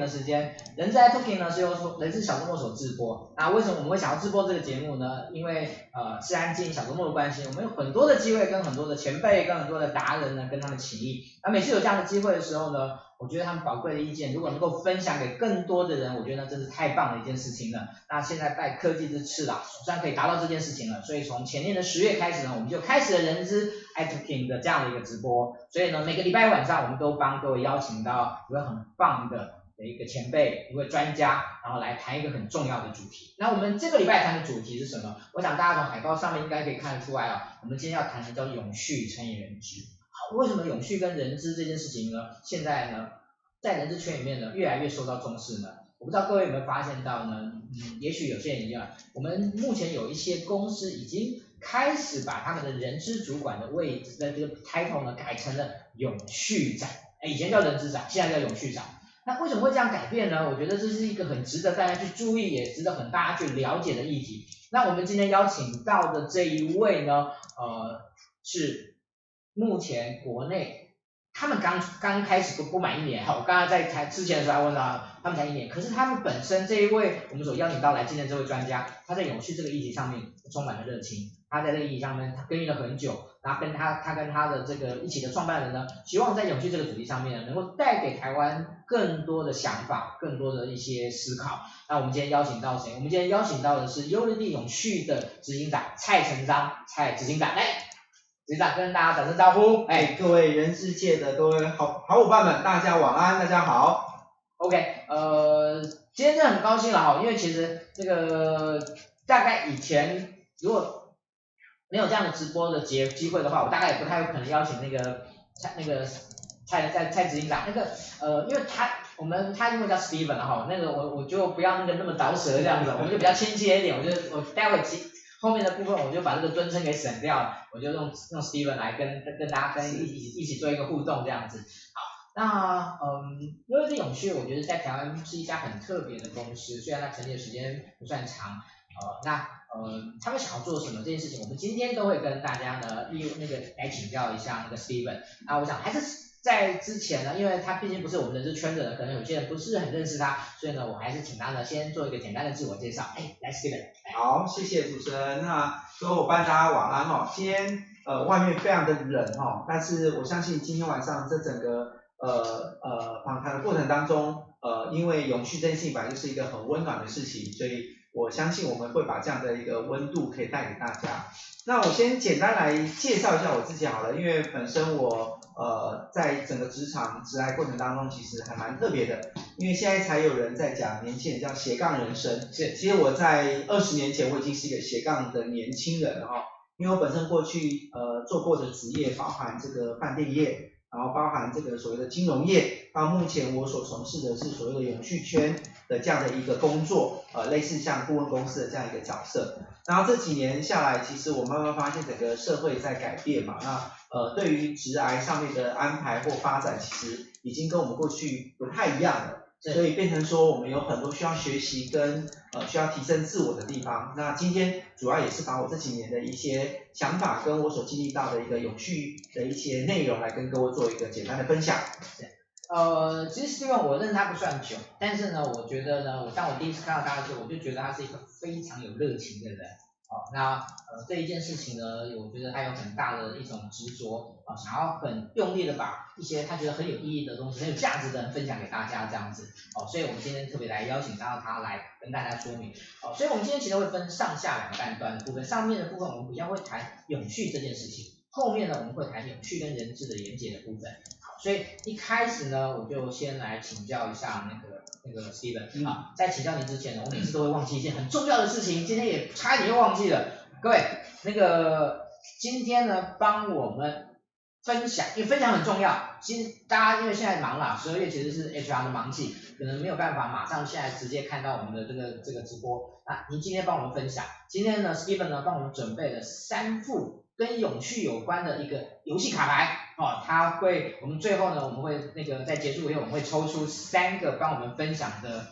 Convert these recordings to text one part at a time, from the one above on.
的时间。人之 i Talking 呢是由人之小周末所直播。那为什么我们会想要直播这个节目呢？因为呃，是安静小周末的关系，我们有很多的机会跟很多的前辈、跟很多的达人呢，跟他们请益。那每次有这样的机会的时候呢，我觉得他们宝贵的意见，如果能够分享给更多的人，我觉得那真是太棒的一件事情了。那现在拜科技之赐啦，总算可以达到这件事情了。所以从前年的十月开始呢，我们就开始了人资 iTalking 的这样的一个直播。所以呢，每个礼拜晚上，我们都帮各位邀请到一位很棒的的一个前辈，一位专家，然后来谈一个很重要的主题。那我们这个礼拜谈的主题是什么？我想大家从海报上面应该可以看得出来哦。我们今天要谈的叫永续乘以人资。为什么永续跟人资这件事情呢？现在呢，在人资圈里面呢，越来越受到重视呢？我不知道各位有没有发现到呢？嗯，也许有些人一样，我们目前有一些公司已经开始把他们的人资主管的位置的这个 title 呢，改成了永续长。哎，以前叫人资长，现在叫永续长。那为什么会这样改变呢？我觉得这是一个很值得大家去注意，也值得很大家去了解的议题。那我们今天邀请到的这一位呢，呃，是。目前国内他们刚刚开始不不满一年哈，我刚刚在才之前的时候还问到他们才一年，可是他们本身这一位我们所邀请到来今天这位专家，他在永续这个议题上面充满了热情，他在这个议题上面他耕耘了很久，然后跟他他跟他的这个一起的创办人呢，希望在永续这个主题上面呢能够带给台湾更多的想法，更多的一些思考。那我们今天邀请到谁？我们今天邀请到的是优利地永续的执行长蔡成章，蔡执行长来。局长跟大家打声招呼，哎，各位人世界的各位好好伙伴们，大家晚安，大家好。OK，呃，今天真的很高兴了哈，因为其实这个大概以前如果没有这样的直播的节机会的话，我大概也不太有可能邀请那个蔡那个蔡蔡蔡执行长，那个呃，因为他我们他因为叫 Steven 哈，那个我我就不要那个那么倒舌这样子，我们就比较亲切一点，我就我待会后面的部分我就把这个尊称给省掉了，我就用用 Steven 来跟跟大家跟一起一起做一个互动这样子。好，那嗯，因为这永续我觉得在台湾是一家很特别的公司，虽然它成立的时间不算长，呃，那呃，他们想要做什么这件事情，我们今天都会跟大家呢，利用那个来请教一下那个 Steven。那我想还是。在之前呢，因为他毕竟不是我们人资圈的人，可能有些人不是很认识他，所以呢，我还是请他呢先做一个简单的自我介绍。哎，来，Steven。好，谢谢主持人。那各位伙伴，大家晚安哦。今天呃外面非常的冷哦，但是我相信今天晚上这整个呃呃访谈的过程当中，呃因为永续这件事情本来就是一个很温暖的事情，所以我相信我们会把这样的一个温度可以带给大家。那我先简单来介绍一下我自己好了，因为本身我。呃，在整个职场职涯过程当中，其实还蛮特别的，因为现在才有人在讲年轻人叫斜杠人生。是，其实我在二十年前我已经是一个斜杠的年轻人了哈，因为我本身过去呃做过的职业包含这个饭店业，然后包含这个所谓的金融业，到目前我所从事的是所谓的永续圈的这样的一个工作，呃，类似像顾问公司的这样一个角色。然后这几年下来，其实我慢慢发现整个社会在改变嘛，那。呃，对于直癌上面的安排或发展，其实已经跟我们过去不太一样了，所以变成说我们有很多需要学习跟呃需要提升自我的地方。那今天主要也是把我这几年的一些想法跟我所经历到的一个有趣的一些内容来跟各位做一个简单的分享。呃，其实是因为我认识他不算久，但是呢，我觉得呢，我当我第一次看到他的时候，我就觉得他是一个非常有热情的人。好，那呃这一件事情呢，我觉得他有很大的一种执着啊，想要很用力的把一些他觉得很有意义的东西、很有价值的分享给大家这样子。哦，所以我们今天特别来邀请到他来跟大家说明。哦，所以我们今天其实会分上下两个半段的部分，上面的部分我们比较会谈永续这件事情，后面呢我们会谈永续跟人质的连结的部分。好，所以一开始呢，我就先来请教一下那个。那个 Steven 啊，在请教您之前呢，我每次都会忘记一件很重要的事情，今天也差一点又忘记了。各位，那个今天呢，帮我们分享，因为分享很重要。其实大家因为现在忙啦，十二月其实是 HR 的忙季，可能没有办法马上现在直接看到我们的这个这个直播。那您今天帮我们分享，今天呢，Steven 呢帮我们准备了三副跟永续有关的一个游戏卡牌。哦，他会，我们最后呢，我们会那个在结束以后，我们会抽出三个帮我们分享的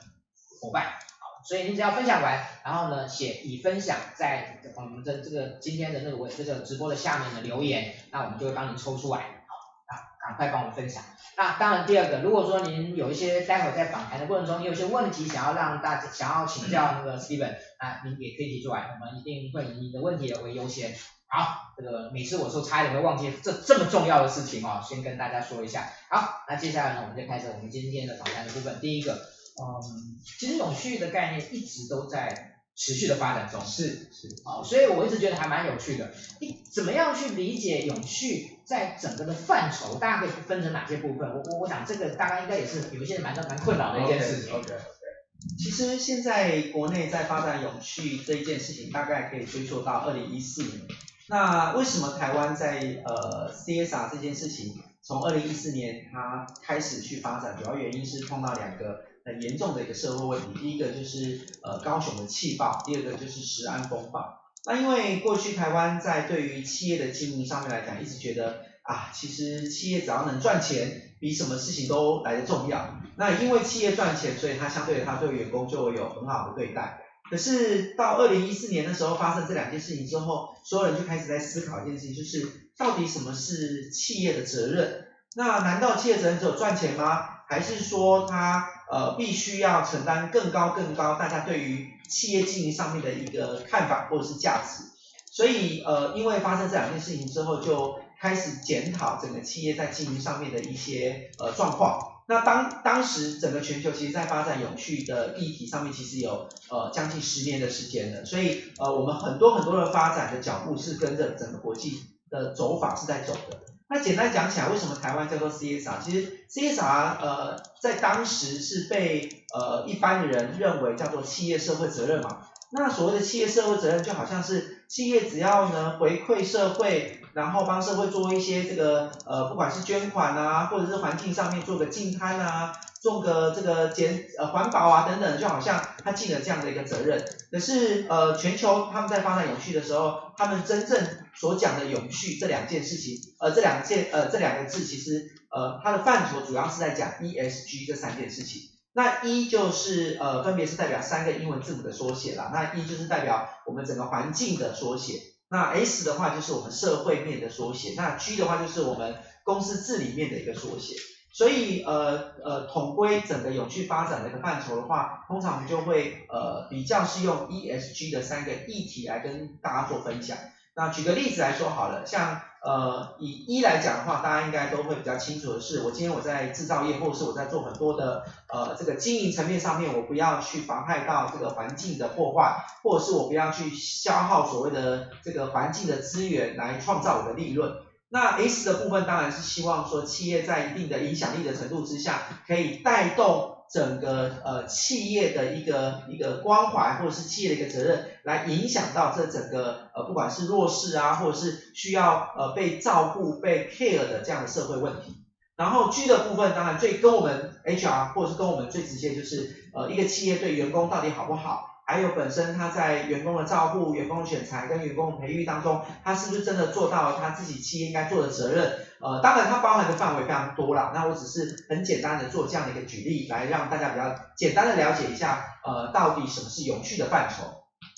伙伴，好，所以你只要分享完，然后呢写已分享在我们的这个今天的那个这个直播的下面的留言，那我们就会帮你抽出来，好，啊，赶快帮我们分享。那当然第二个，如果说您有一些待会在访谈的过程中，你有些问题想要让大家想要请教那个 Steven，啊您也可以提出来，我们一定会以你的问题为优先。好，这个每次我说差一点会忘记这这么重要的事情哦，先跟大家说一下。好，那接下来呢，我们就开始我们今天的访谈的部分。第一个。嗯，其实永续的概念一直都在持续的发展中，是是，哦，所以我一直觉得还蛮有趣的。你怎么样去理解永续在整个的范畴？大家可以分成哪些部分？我我我想这个大概应该也是有一些蛮蛮困扰的一件事情。OK OK, okay. 其实现在国内在发展永续这一件事情，大概可以追溯到二零一四年。那为什么台湾在呃 CSR 这件事情从二零一四年它开始去发展？主要原因是碰到两个。很严重的一个社会问题，第一个就是呃高雄的气爆，第二个就是食安风暴。那因为过去台湾在对于企业的经营上面来讲，一直觉得啊，其实企业只要能赚钱，比什么事情都来得重要。那因为企业赚钱，所以它相对的它对员工就会有很好的对待。可是到二零一四年的时候发生这两件事情之后，所有人就开始在思考一件事情，就是到底什么是企业的责任？那难道企业责任只有赚钱吗？还是说他呃必须要承担更高更高大家对于企业经营上面的一个看法或者是价值，所以呃因为发生这两件事情之后，就开始检讨整个企业在经营上面的一些呃状况。那当当时整个全球其实在发展永续的议题上面，其实有呃将近十年的时间了，所以呃我们很多很多的发展的脚步是跟着整个国际的走法是在走的。那简单讲起来，为什么台湾叫做 CSR？其实 CSR 呃，在当时是被呃一般的人认为叫做企业社会责任嘛。那所谓的企业社会责任，就好像是企业只要呢回馈社会，然后帮社会做一些这个呃，不管是捐款啊，或者是环境上面做个净滩啊。做个这个减呃环保啊等等，就好像他尽了这样的一个责任。可是呃全球他们在发展永续的时候，他们真正所讲的永续这两件事情，呃这两件呃这两个字其实呃它的范畴主要是在讲 ESG 这三件事情。那 E 就是呃分别是代表三个英文字母的缩写啦，那 E 就是代表我们整个环境的缩写，那 S 的话就是我们社会面的缩写，那 G 的话就是我们公司治理面的一个缩写。所以呃呃统归整个永续发展的一个范畴的话，通常我们就会呃比较是用 ESG 的三个议题来跟大家做分享。那举个例子来说好了，像呃以一来讲的话，大家应该都会比较清楚的是，我今天我在制造业或者是我在做很多的呃这个经营层面上面，我不要去妨害到这个环境的破坏，或者是我不要去消耗所谓的这个环境的资源来创造我的利润。那 S 的部分当然是希望说企业在一定的影响力的程度之下，可以带动整个呃企业的一个一个关怀或者是企业的一个责任，来影响到这整个呃不管是弱势啊，或者是需要呃被照顾被 care 的这样的社会问题。然后 G 的部分当然最跟我们 HR 或者是跟我们最直接就是呃一个企业对员工到底好不好。还有本身他在员工的照顾、员工选材跟员工的培育当中，他是不是真的做到了他自己企业应该做的责任？呃，当然它包含的范围非常多啦。那我只是很简单的做这样的一个举例，来让大家比较简单的了解一下，呃，到底什么是永续的范畴。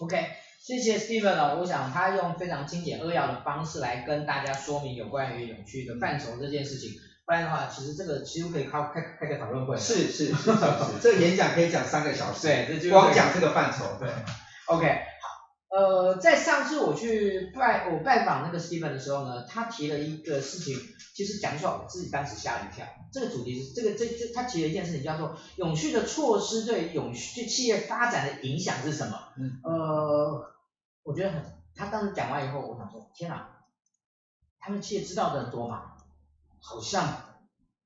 OK，谢谢 Steven 哦，我想他用非常精简扼要的方式来跟大家说明有关于永续的范畴这件事情。不然的话，其实这个几乎可以开开开个讨论会。是是是是，是，是，这个演讲可以讲三个小时。对，这就光讲这个范畴。对，OK，好，呃，在上次我去拜我拜访那个 Steven 的时候呢，他提了一个事情，其实讲出来我自己当时吓了一跳。这个主题是这个这这他提了一件事情叫做永续的措施对永续对企业发展的影响是什么？嗯，呃，我觉得很，他当时讲完以后，我想说，天哪，他们企业知道的很多吗？好像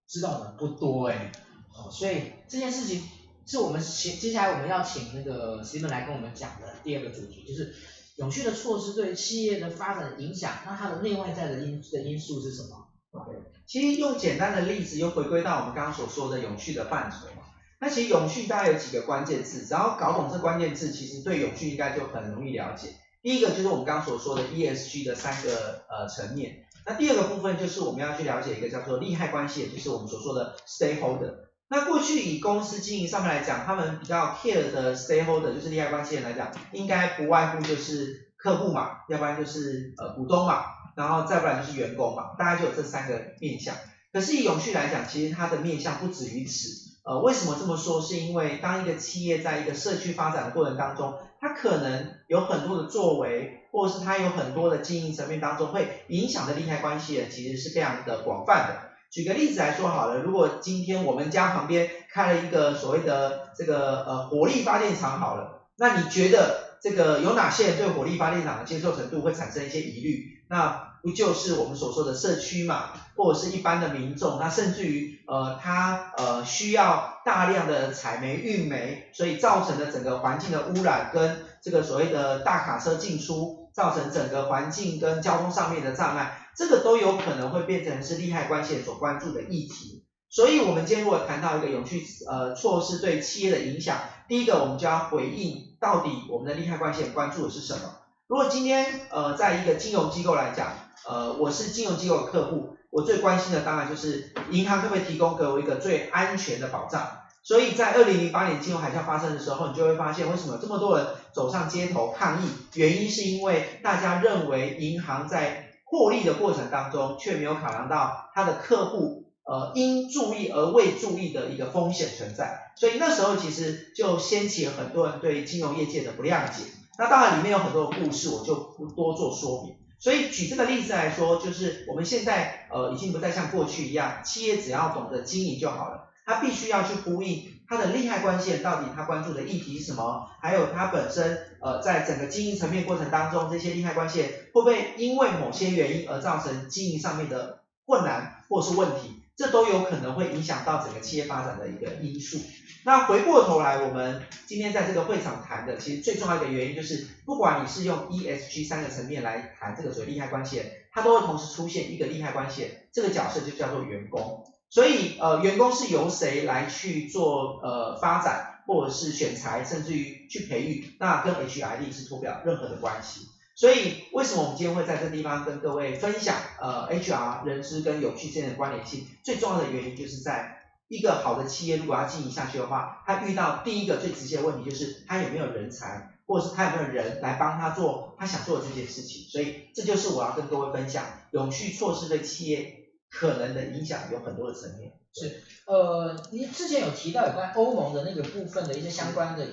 知道的不多哎，好，所以这件事情是我们请接下来我们要请那个 Steven 来跟我们讲的第二个主题，就是永续的措施对企业的发展的影响，那它的内外在的因的因素是什么？OK，其实用简单的例子又回归到我们刚刚所说的永续的范畴嘛，那其实永续大概有几个关键字，只要搞懂这关键字，其实对永续应该就很容易了解。第一个就是我们刚刚所说的 ESG 的三个呃层面。那第二个部分就是我们要去了解一个叫做利害关系，也就是我们所说的 stakeholder。那过去以公司经营上面来讲，他们比较 care 的 stakeholder 就是利害关系人来讲，应该不外乎就是客户嘛，要不然就是呃股东嘛，然后再不然就是员工嘛，大概就有这三个面向。可是以永续来讲，其实它的面向不止于此。呃，为什么这么说？是因为当一个企业在一个社区发展的过程当中，它可能有很多的作为，或者是它有很多的经营层面当中会影响的利害关系人，其实是非常的广泛的。举个例子来说好了，如果今天我们家旁边开了一个所谓的这个呃火力发电厂好了，那你觉得这个有哪些人对火力发电厂的接受程度会产生一些疑虑？那不就是我们所说的社区嘛，或者是一般的民众，那甚至于呃，他呃需要大量的采煤运煤，所以造成的整个环境的污染跟这个所谓的大卡车进出，造成整个环境跟交通上面的障碍，这个都有可能会变成是利害关系人所关注的议题。所以，我们今天如果谈到一个永续呃措施对企业的影响，第一个我们就要回应到底我们的利害关系人关注的是什么。如果今天呃在一个金融机构来讲，呃，我是金融机构的客户，我最关心的当然就是银行可不可以提供给我一个最安全的保障。所以在二零零八年金融海啸发生的时候，你就会发现为什么这么多人走上街头抗议，原因是因为大家认为银行在获利的过程当中，却没有考量到他的客户呃应注意而未注意的一个风险存在。所以那时候其实就掀起了很多人对金融业界的不谅解。那当然里面有很多的故事，我就不多做说明。所以举这个例子来说，就是我们现在呃已经不再像过去一样，企业只要懂得经营就好了，他必须要去呼应他的利害关系到底他关注的议题是什么，还有他本身呃在整个经营层面过程当中，这些利害关系会不会因为某些原因而造成经营上面的困难或是问题。这都有可能会影响到整个企业发展的一个因素。那回过头来，我们今天在这个会场谈的，其实最重要的原因就是，不管你是用 ESG 三个层面来谈这个所谓利害关系，它都会同时出现一个利害关系，这个角色就叫做员工。所以呃，员工是由谁来去做呃发展，或者是选材，甚至于去培育，那跟 HRD 是脱不了任何的关系。所以，为什么我们今天会在这地方跟各位分享，呃，HR 人资跟永续之间的关联性？最重要的原因就是在一个好的企业如果要经营下去的话，他遇到第一个最直接的问题就是他有没有人才，或者是他有没有人来帮他做他想做的这件事情。所以，这就是我要跟各位分享永续措施对企业可能的影响有很多的层面。是，呃，你之前有提到有关欧盟的那个部分的一些相关的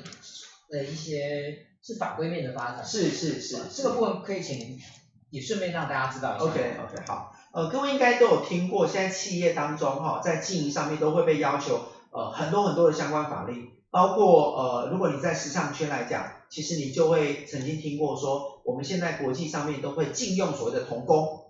的一些。是法规面的发展，是是是，这个部分可以请您也顺便让大家知道一下。OK OK 好，呃，各位应该都有听过，现在企业当中哈、哦，在经营上面都会被要求呃很多很多的相关法令，包括呃如果你在时尚圈来讲，其实你就会曾经听过说，我们现在国际上面都会禁用所谓的童工。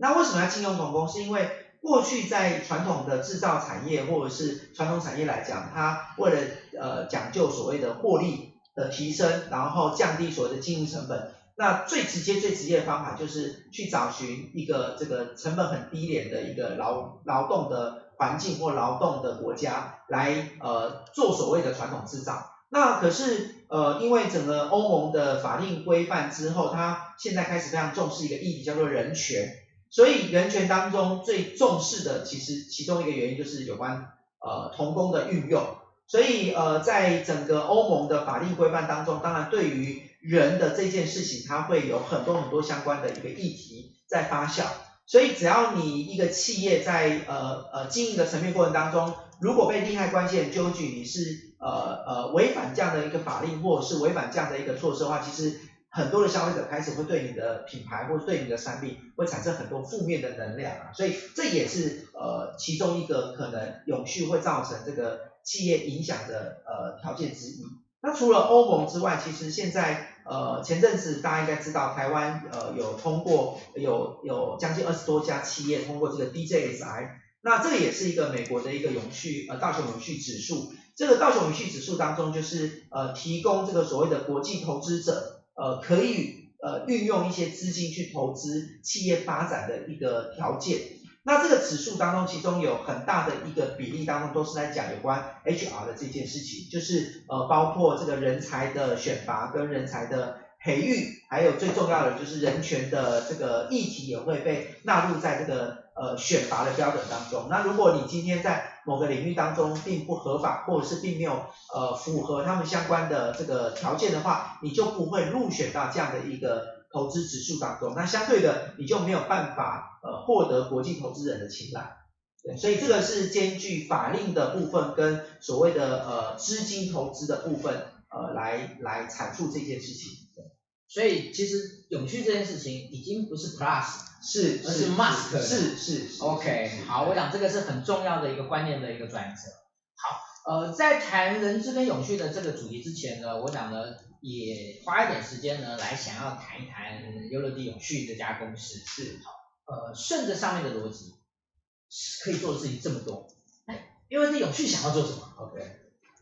那为什么要禁用童工？是因为过去在传统的制造产业或者是传统产业来讲，它为了呃讲究所谓的获利。的提升，然后降低所谓的经营成本。那最直接、最直接的方法就是去找寻一个这个成本很低廉的一个劳劳动的环境或劳动的国家来呃做所谓的传统制造。那可是呃因为整个欧盟的法令规范之后，它现在开始非常重视一个议题叫做人权。所以人权当中最重视的其实其中一个原因就是有关呃童工的运用。所以呃，在整个欧盟的法令规范当中，当然对于人的这件事情，它会有很多很多相关的一个议题在发酵。所以只要你一个企业在呃呃经营的层面过程当中，如果被利害关系人纠举，你是呃呃违反这样的一个法令，或者是违反这样的一个措施的话，其实很多的消费者开始会对你的品牌或对你的产品会产生很多负面的能量啊。所以这也是呃其中一个可能永续会造成这个。企业影响的呃条件之一。那除了欧盟之外，其实现在呃前阵子大家应该知道，台湾呃有通过有有将近二十多家企业通过这个 DJSI。那这也是一个美国的一个永续呃道琼永续指数。这个道琼永续指数当中，就是呃提供这个所谓的国际投资者呃可以呃运用一些资金去投资企业发展的一个条件。那这个指数当中，其中有很大的一个比例当中，都是在讲有关 HR 的这件事情，就是呃包括这个人才的选拔跟人才的培育，还有最重要的就是人权的这个议题也会被纳入在这个呃选拔的标准当中。那如果你今天在某个领域当中并不合法，或者是并没有呃符合他们相关的这个条件的话，你就不会入选到这样的一个投资指数当中。那相对的，你就没有办法呃获得国际投资人的青睐。对，所以这个是兼具法令的部分跟所谓的呃资金投资的部分呃来来阐述这件事情。所以其实永续这件事情已经不是 plus，是而是 must，是是，是 OK，好，我讲这个是很重要的一个观念的一个转折。好，呃，在谈人资跟永续的这个主题之前呢，我想呢也花一点时间呢来想要谈一谈优乐迪永续这家公司。是，好，呃，顺着上面的逻辑，可以做的事情这么多，那优乐迪永续想要做什么？OK。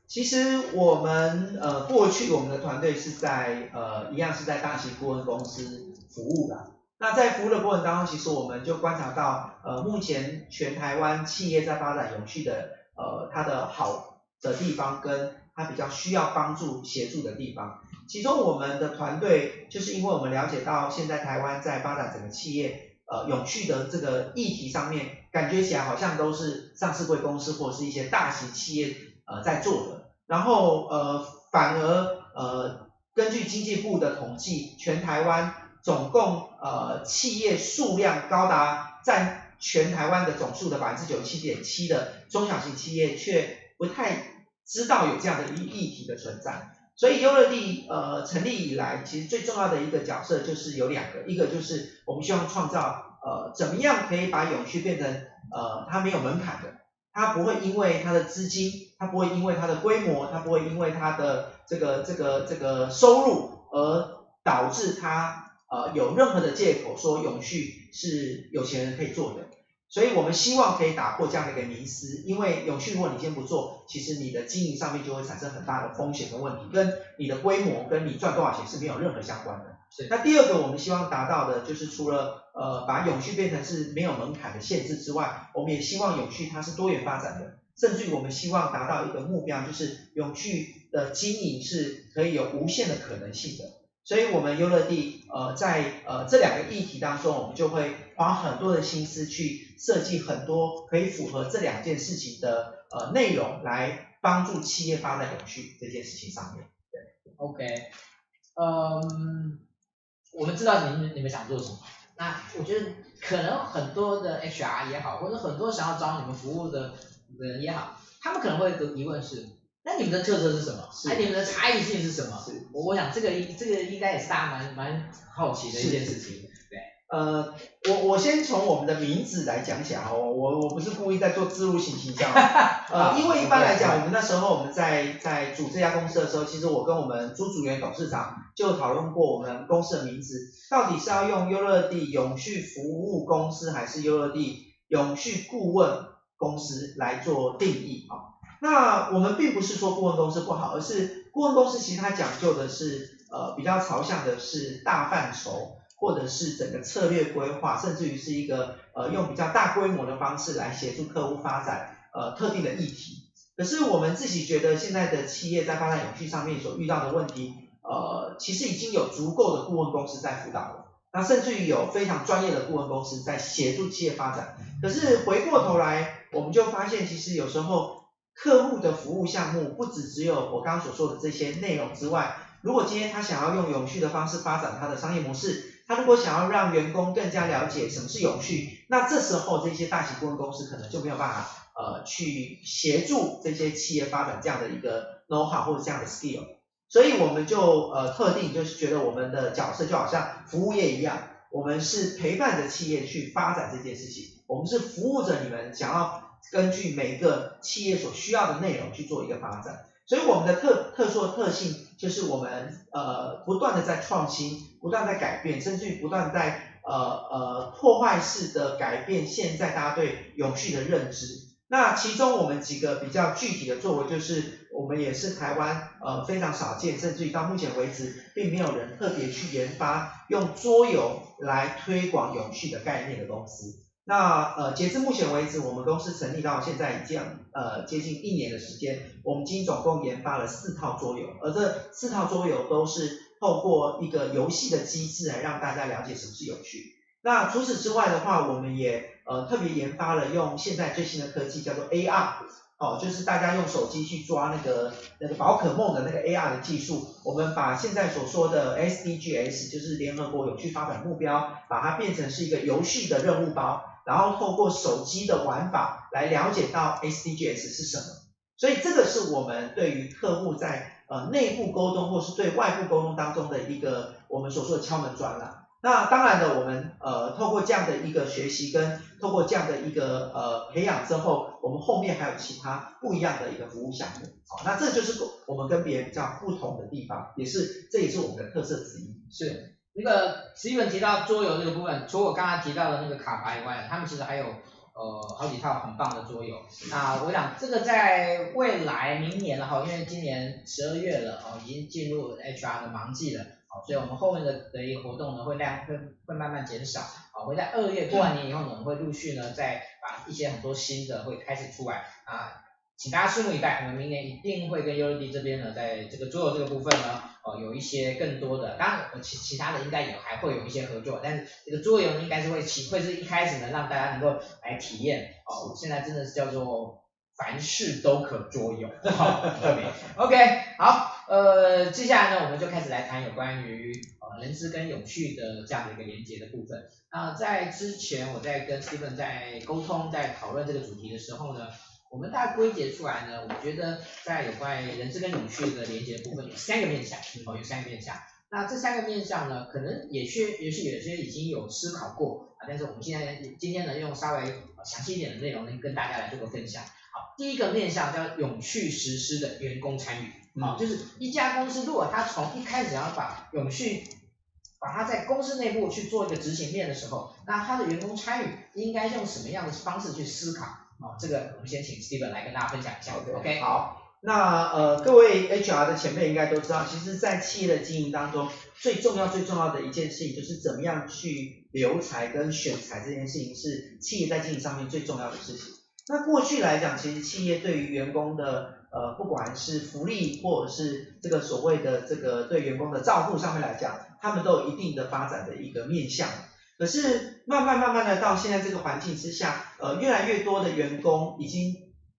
其实我们呃过去我们的团队是在呃一样是在大型顾问公司服务的。那在服务的过程当中，其实我们就观察到呃目前全台湾企业在发展永续的呃它的好的地方，跟它比较需要帮助协助的地方。其中我们的团队就是因为我们了解到现在台湾在发展整个企业呃永续的这个议题上面，感觉起来好像都是上市贵公司或是一些大型企业呃在做的。然后呃，反而呃，根据经济部的统计，全台湾总共呃企业数量高达占全台湾的总数的百分之九十七点七的中小型企业，却不太知道有这样的一议题的存在。所以优乐地呃成立以来，其实最重要的一个角色就是有两个，一个就是我们希望创造呃怎么样可以把永续变成呃它没有门槛的。它不会因为它的资金，它不会因为它的规模，它不会因为它的这个这个这个收入而导致它呃有任何的借口说永续是有钱人可以做的。所以我们希望可以打破这样的一个迷思，因为永续如果你先不做，其实你的经营上面就会产生很大的风险跟问题，跟你的规模跟你赚多少钱是没有任何相关的。是。那第二个我们希望达到的就是除了呃把永续变成是没有门槛的限制之外，我们也希望永续它是多元发展的，甚至于我们希望达到一个目标，就是永续的经营是可以有无限的可能性的。所以，我们优乐地呃在呃这两个议题当中，我们就会花很多的心思去设计很多可以符合这两件事情的呃内容，来帮助企业发展永续这件事情上面。对，OK，嗯，我们知道你们你们想做什么，那我觉得可能很多的 HR 也好，或者很多想要找你们服务的人也好，他们可能会疑问是。那你们的特色是什么？那你们的差异性是什么？我我想这个这个应该也是大家蛮蛮好奇的一件事情。对，呃，我我先从我们的名字来讲起啊，我我我不是故意在做自入性形象，呃，因为一般来讲，我们那时候我们在在组这家公司的时候，其实我跟我们朱主任董事长就讨论过我们公司的名字，到底是要用优乐地永续服务公司，还是优乐地永续顾问公司来做定义啊？那我们并不是说顾问公司不好，而是顾问公司其实它讲究的是呃比较朝向的是大范畴，或者是整个策略规划，甚至于是一个呃用比较大规模的方式来协助客户发展呃特定的议题。可是我们自己觉得现在的企业在发展永续上面所遇到的问题，呃其实已经有足够的顾问公司在辅导了，那甚至于有非常专业的顾问公司在协助企业发展。可是回过头来，我们就发现其实有时候。客户的服务项目不只只有我刚刚所说的这些内容之外，如果今天他想要用永续的方式发展他的商业模式，他如果想要让员工更加了解什么是永续，那这时候这些大型顾问公司可能就没有办法呃去协助这些企业发展这样的一个 know how 或者这样的 skill，所以我们就呃特定就是觉得我们的角色就好像服务业一样，我们是陪伴着企业去发展这件事情，我们是服务着你们想要。根据每个企业所需要的内容去做一个发展，所以我们的特特殊的特性就是我们呃不断的在创新，不断在改变，甚至于不断在呃呃破坏式的改变现在大家对永续的认知。那其中我们几个比较具体的作为，就是我们也是台湾呃非常少见，甚至于到目前为止并没有人特别去研发用桌游来推广永续的概念的公司。那呃，截至目前为止，我们公司成立到现在已经呃接近一年的时间，我们今总共研发了四套桌游，而这四套桌游都是透过一个游戏的机制来让大家了解什么是有趣。那除此之外的话，我们也呃特别研发了用现在最新的科技叫做 AR，哦，就是大家用手机去抓那个那个宝可梦的那个 AR 的技术，我们把现在所说的 SDGs，就是联合国永续发展目标，把它变成是一个游戏的任务包，然后透过手机的玩法来了解到 SDGs 是什么。所以这个是我们对于客户在呃内部沟通或是对外部沟通当中的一个我们所说的敲门砖了。那当然的，我们呃透过这样的一个学习跟透过这样的一个呃培养之后，我们后面还有其他不一样的一个服务项目，好，那这就是我们跟别人比较不同的地方，也是这也是我们的特色之一。是那个 Steven 提到桌游这个部分，除我刚刚提到的那个卡牌以外，他们其实还有呃好几套很棒的桌游。那我想这个在未来明年了哈，因为今年十二月了哦，已经进入 HR 的忙季了。好，所以我们后面的的一个活动呢，会量会会慢慢减少，好，会在二月过完年以后呢，会陆续呢再把一些很多新的会开始出来啊，请大家拭目以待，我们明年一定会跟 U&D 这边呢，在这个桌游这个部分呢，有一些更多的，当然其其他的应该也还会有一些合作，但是这个桌游应该是会起会是一开始呢让大家能够来体验，哦，现在真的是叫做凡事都可桌游，好，特别，OK，好。呃，接下来呢，我们就开始来谈有关于呃人资跟永续的这样的一个连接的部分。那在之前我在跟 Steven 在沟通、在讨论这个主题的时候呢，我们大概归结出来呢，我觉得在有关于人事跟永续的连接的部分有三个面向，哦，有三个面向。那这三个面向呢，可能也许也许有些已经有思考过啊，但是我们现在今天呢，用稍微详细一点的内容呢，跟大家来做个分享。好，第一个面向叫永续实施的员工参与。好，就是一家公司，如果他从一开始要把永续，把它在公司内部去做一个执行面的时候，那他的员工参与应该用什么样的方式去思考？啊，这个我们先请 Steven 来跟大家分享一下。OK，好，那呃各位 HR 的前辈应该都知道，其实，在企业的经营当中，最重要最重要的一件事情，就是怎么样去留才跟选才这件事情，是企业在经营上面最重要的事情。那过去来讲，其实企业对于员工的呃，不管是福利或者是这个所谓的这个对员工的照顾上面来讲，他们都有一定的发展的一个面向。可是慢慢慢慢的到现在这个环境之下，呃，越来越多的员工已经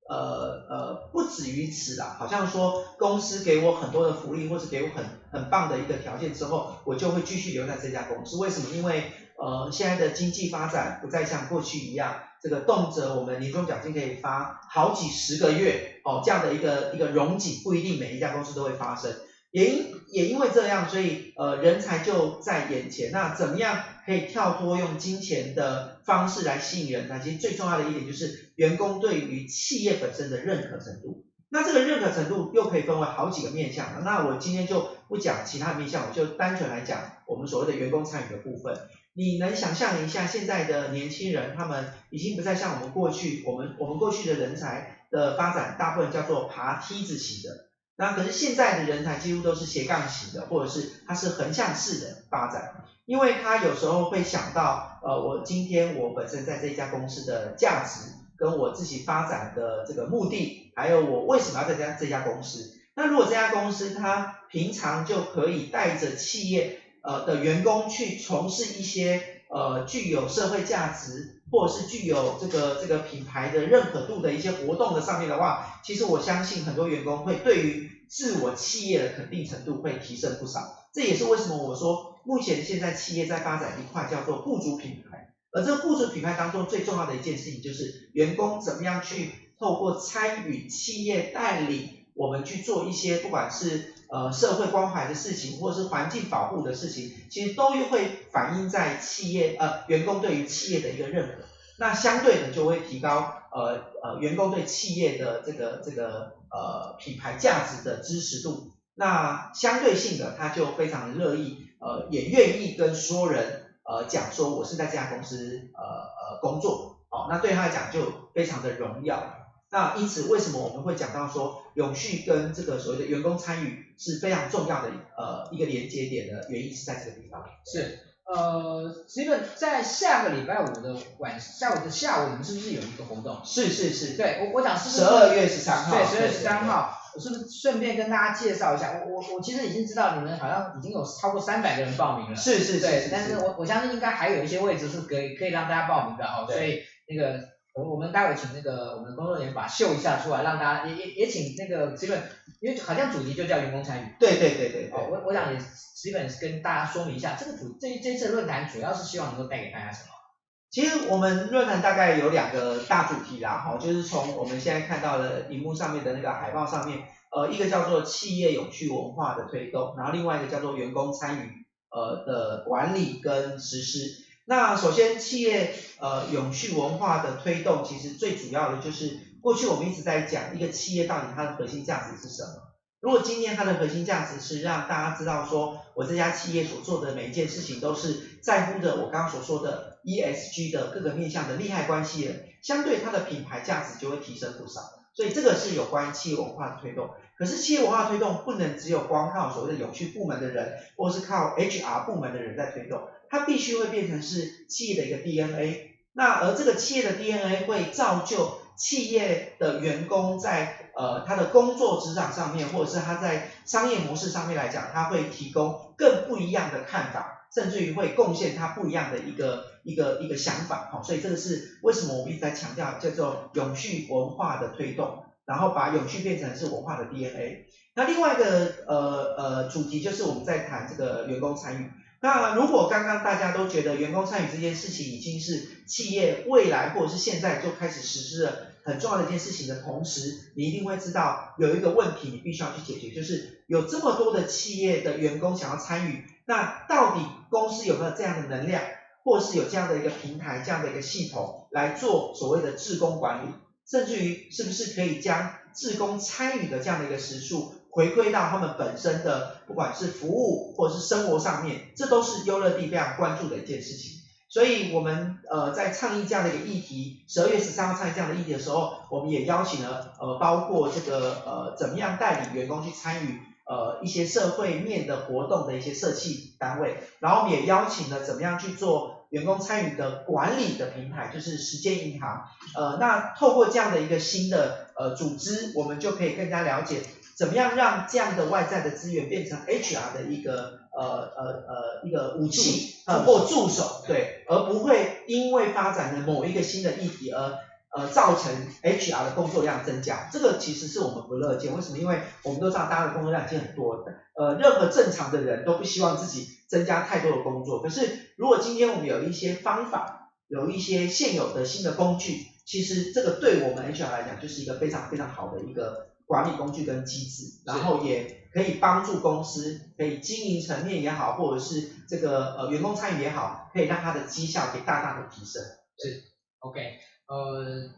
呃呃不止于此了，好像说公司给我很多的福利，或是给我很很棒的一个条件之后，我就会继续留在这家公司。为什么？因为呃现在的经济发展不再像过去一样。这个动辄我们年终奖金可以发好几十个月哦，这样的一个一个荣景不一定每一家公司都会发生，也因也因为这样，所以呃人才就在眼前。那怎么样可以跳脱用金钱的方式来吸引人才？其实最重要的一点就是员工对于企业本身的认可程度。那这个认可程度又可以分为好几个面向。那我今天就不讲其他面向，我就单纯来讲我们所谓的员工参与的部分。你能想象一下，现在的年轻人，他们已经不再像我们过去，我们我们过去的人才的发展，大部分叫做爬梯子型的。那可是现在的人才几乎都是斜杠型的，或者是它是横向式的发展，因为他有时候会想到，呃，我今天我本身在这家公司的价值，跟我自己发展的这个目的，还有我为什么要在这家这家公司。那如果这家公司它平常就可以带着企业。呃的员工去从事一些呃具有社会价值或者是具有这个这个品牌的认可度的一些活动的上面的话，其实我相信很多员工会对于自我企业的肯定程度会提升不少。这也是为什么我说目前现在企业在发展一块叫做雇主品牌，而这个雇主品牌当中最重要的一件事情就是员工怎么样去透过参与企业带领我们去做一些不管是。呃，社会关怀的事情，或是环境保护的事情，其实都会反映在企业呃员工对于企业的一个认可，那相对的就会提高呃呃员工对企业的这个这个呃品牌价值的支持度，那相对性的他就非常乐意呃也愿意跟所有人呃讲说我是在这家公司呃呃工作，哦，那对他来讲就非常的荣耀。那因此，为什么我们会讲到说永续跟这个所谓的员工参与是非常重要的呃一个连接点的原因是在这个地方。是，呃，Steven 在下个礼拜五的晚下午的下午，我们是不是有一个活动？是是是，对我我讲是十二月十三号，对，十二月十三号。我是不是顺便跟大家介绍一下？我我我其实已经知道你们好像已经有超过三百个人报名了。是是是，但是我我相信应该还有一些位置是可以可以让大家报名的哦。所以那个我我们待会请那个我们的工作人员把秀一下出来，让大家也也也请那个 Steven，因为好像主题就叫员工参与。对对对对。哦，我我想也 Steven 跟大家说明一下，这个主这这次论坛主要是希望能够带给大家什么？其实我们论坛大概有两个大主题啦，哈，就是从我们现在看到的荧幕上面的那个海报上面，呃，一个叫做企业永续文化的推动，然后另外一个叫做员工参与呃的管理跟实施。那首先企业呃永续文化的推动，其实最主要的就是过去我们一直在讲一个企业到底它的核心价值是什么。如果今天它的核心价值是让大家知道说，我这家企业所做的每一件事情都是在乎着我刚刚所说的 ESG 的各个面向的利害关系人，相对它的品牌价值就会提升不少。所以这个是有关于企业文化的推动。可是企业文化推动不能只有光靠所谓的永续部门的人，或是靠 HR 部门的人在推动，它必须会变成是企业的一个 DNA。那而这个企业的 DNA 会造就企业的员工在呃，他的工作职场上面，或者是他在商业模式上面来讲，他会提供更不一样的看法，甚至于会贡献他不一样的一个一个一个想法，好，所以这个是为什么我们一直在强调叫做永续文化的推动，然后把永续变成是文化的 DNA。那另外一个呃呃主题就是我们在谈这个员工参与。那如果刚刚大家都觉得员工参与这件事情已经是企业未来或者是现在就开始实施了。很重要的一件事情的同时，你一定会知道有一个问题你必须要去解决，就是有这么多的企业的员工想要参与，那到底公司有没有这样的能量，或是有这样的一个平台、这样的一个系统来做所谓的志工管理，甚至于是不是可以将志工参与的这样的一个时数回归到他们本身的不管是服务或者是生活上面，这都是优乐地非常关注的一件事情。所以我们呃在倡议这样的一个议题，十二月十三号倡议这样的议题的时候，我们也邀请了呃包括这个呃怎么样带领员工去参与呃一些社会面的活动的一些社企单位，然后我们也邀请了怎么样去做员工参与的管理的平台，就是时间银行。呃那透过这样的一个新的呃组织，我们就可以更加了解怎么样让这样的外在的资源变成 HR 的一个。呃呃呃，一个武器呃或助手，对，而不会因为发展的某一个新的议题而呃造成 HR 的工作量增加，这个其实是我们不乐见。为什么？因为我们都知道大家的工作量已经很多，呃，任何正常的人都不希望自己增加太多的工作。可是如果今天我们有一些方法，有一些现有的新的工具，其实这个对我们 HR 来讲就是一个非常非常好的一个管理工具跟机制，然后也。可以帮助公司，可以经营层面也好，或者是这个呃员工参与也好，可以让它的绩效可以大大的提升。是，OK，呃，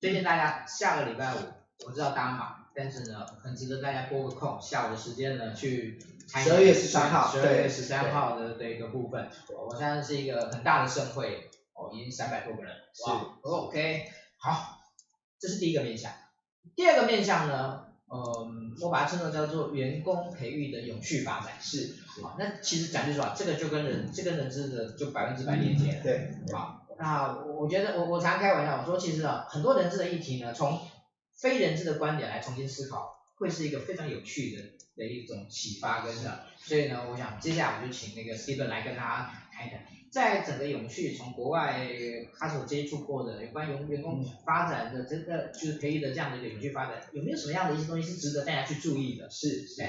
推荐大家下个礼拜五，我知道大家忙，但是呢，很值得大家拨个空，下午的时间呢去十二月十三号，十二月十三号的这一个部分，我相信是一个很大的盛会，哦，已经三百多个人，是，OK，好，这是第一个面向，第二个面向呢？嗯，我把它称作叫做员工培育的永续发展。是，好，那其实讲句实话，这个就跟人，这跟人资的就百分之百连接了。对，好，那我觉得我我常开玩笑，我说其实啊，很多人资的议题呢，从非人资的观点来重新思考，会是一个非常有趣的的一种启发跟的。所以呢，我想接下来我就请那个 Steven 来跟大家谈一谈。在整个永续，从国外他所接触过的有关员员工发展的这个就是培育的这样的一个永续发展，有没有什么样的一些东西是值得大家去注意的？是，是。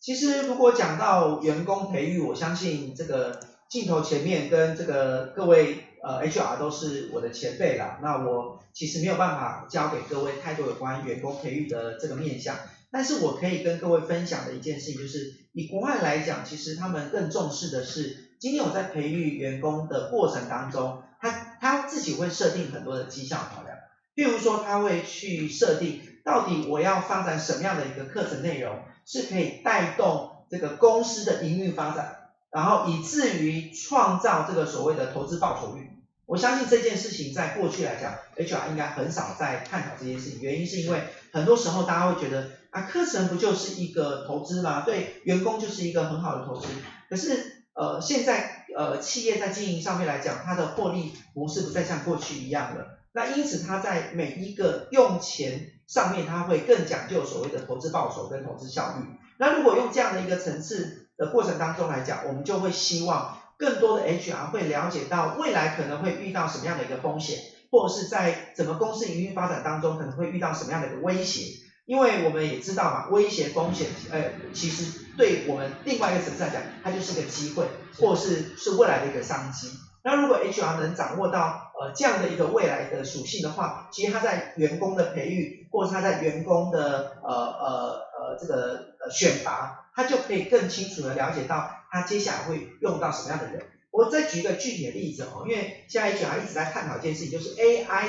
其实如果讲到员工培育，我相信这个镜头前面跟这个各位呃 HR 都是我的前辈啦。那我其实没有办法教给各位太多有关员工培育的这个面向，但是我可以跟各位分享的一件事情就是，以国外来讲，其实他们更重视的是。今天我在培育员工的过程当中，他他自己会设定很多的绩效考量，譬如说他会去设定到底我要发展什么样的一个课程内容，是可以带动这个公司的营运发展，然后以至于创造这个所谓的投资报酬率。我相信这件事情在过去来讲，HR 应该很少在探讨这件事情，原因是因为很多时候大家会觉得啊，课程不就是一个投资吗？对，员工就是一个很好的投资，可是。呃，现在呃，企业在经营上面来讲，它的获利模式不再像过去一样了。那因此，它在每一个用钱上面，它会更讲究所谓的投资报酬跟投资效率。那如果用这样的一个层次的过程当中来讲，我们就会希望更多的 HR 会了解到未来可能会遇到什么样的一个风险，或者是在整个公司营运发展当中可能会遇到什么样的一个威胁。因为我们也知道嘛，威胁风险，呃，其实对我们另外一个层次来讲，它就是个机会，或是是未来的一个商机。那如果 HR 能掌握到呃这样的一个未来的属性的话，其实他在员工的培育，或是他在员工的呃呃呃这个呃选拔，他就可以更清楚的了解到他接下来会用到什么样的人。我再举一个具体的例子哦，因为现在 HR 一直在探讨一件事情，就是 AI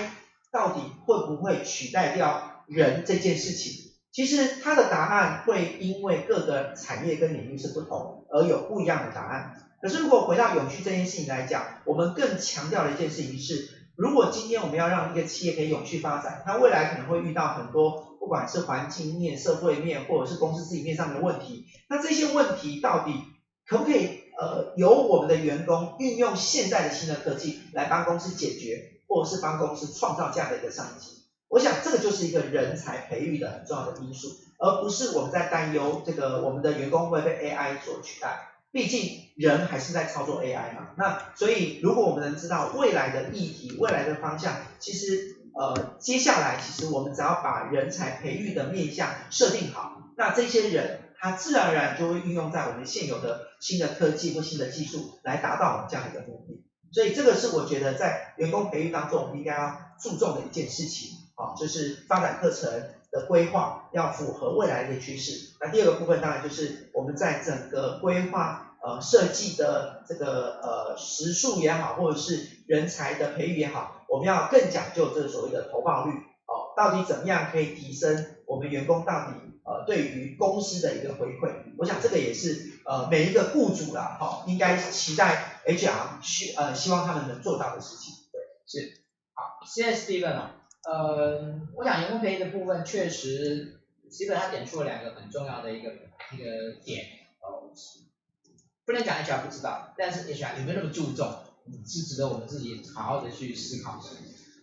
到底会不会取代掉人这件事情，其实它的答案会因为各个产业跟领域是不同，而有不一样的答案。可是如果回到永续这件事情来讲，我们更强调的一件事情是，如果今天我们要让一个企业可以永续发展，它未来可能会遇到很多，不管是环境面、社会面，或者是公司自己面上的问题。那这些问题到底可不可以呃由我们的员工运用现在的新的科技来帮公司解决，或者是帮公司创造这样的一个商机？我想这个就是一个人才培育的很重要的因素，而不是我们在担忧这个我们的员工会被 AI 所取代。毕竟人还是在操作 AI 嘛。那所以如果我们能知道未来的议题、未来的方向，其实呃接下来其实我们只要把人才培育的面向设定好，那这些人他自然而然就会运用在我们现有的新的科技或新的技术来达到我们这样一个目的。所以这个是我觉得在员工培育当中我们应该要注重的一件事情。啊，就是发展课程的规划要符合未来的趋势。那第二个部分当然就是我们在整个规划呃设计的这个呃时数也好，或者是人才的培育也好，我们要更讲究这个所谓的投报率。哦，到底怎么样可以提升我们员工到底呃对于公司的一个回馈？我想这个也是呃每一个雇主啦，哈，应该期待 HR 希呃希望他们能做到的事情。对，是。好，谢谢 Steven 啊。呃，我想员工培育的部分确实，基本上点出了两个很重要的一个一个点，呃，不能讲 HR 不知道，但是 HR 有没有那么注重，是值得我们自己好好的去思考的。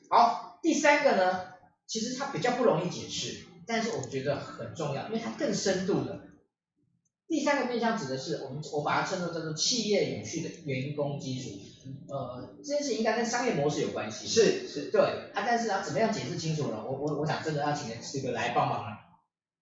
好，第三个呢，其实它比较不容易解释，但是我觉得很重要，因为它更深度的。第三个面向指的是我们我把它称作叫做企业永续的员工基础，呃，这件事应该跟商业模式有关系。是是，对啊，但是要怎么样解释清楚呢？我我我想真的要请这个来帮忙了。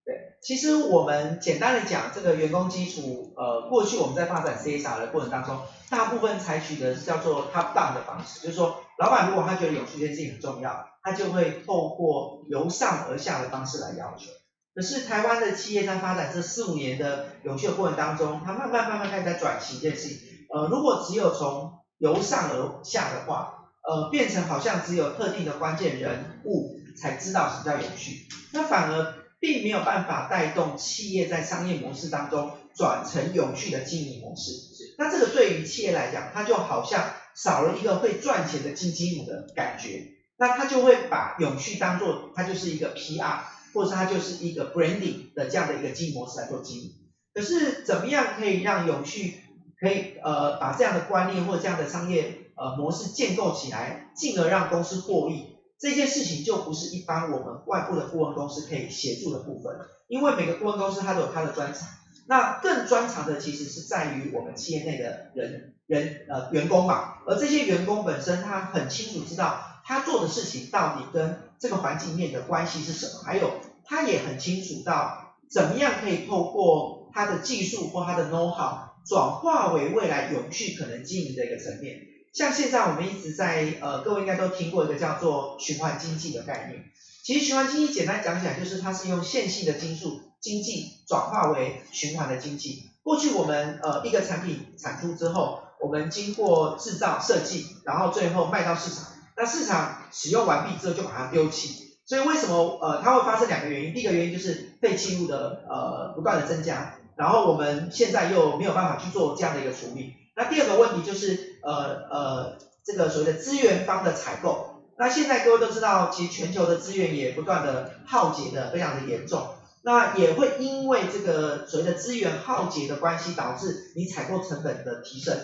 对，其实我们简单的讲，这个员工基础，呃，过去我们在发展 CSR 的过程当中，大部分采取的是叫做 top down 的方式，就是说，老板如果他觉得永续这件事情很重要，他就会透过由上而下的方式来要求。可是台湾的企业在发展这四五年的永续的过程当中，它慢慢慢慢开始在转型这件事情。呃，如果只有从由上而下的话，呃，变成好像只有特定的关键人物才知道什么叫永续，那反而并没有办法带动企业在商业模式当中转成永续的经营模式。那这个对于企业来讲，它就好像少了一个会赚钱的金鸡母的感觉，那它就会把永续当做它就是一个 PR。或者它就是一个 branding 的这样的一个经营模式来做经营，可是怎么样可以让永续可以呃把这样的观念或这样的商业呃模式建构起来，进而让公司获益，这件事情就不是一般我们外部的顾问公司可以协助的部分，因为每个顾问公司它都有它的专长，那更专长的其实是在于我们企业内的人人呃员工嘛，而这些员工本身他很清楚知道他做的事情到底跟这个环境面的关系是什么？还有，他也很清楚到怎么样可以透过他的技术或他的 know how 转化为未来永续可能经营的一个层面。像现在我们一直在呃，各位应该都听过一个叫做循环经济的概念。其实循环经济简单讲起来，就是它是用线性的经济经济转化为循环的经济。过去我们呃一个产品产出之后，我们经过制造设计，然后最后卖到市场。那市场使用完毕之后就把它丢弃，所以为什么呃它会发生两个原因？第一个原因就是废弃物的呃不断的增加，然后我们现在又没有办法去做这样的一个处理。那第二个问题就是呃呃这个所谓的资源方的采购，那现在各位都知道，其实全球的资源也不断的耗竭的非常的严重，那也会因为这个所谓的资源耗竭的关系，导致你采购成本的提升。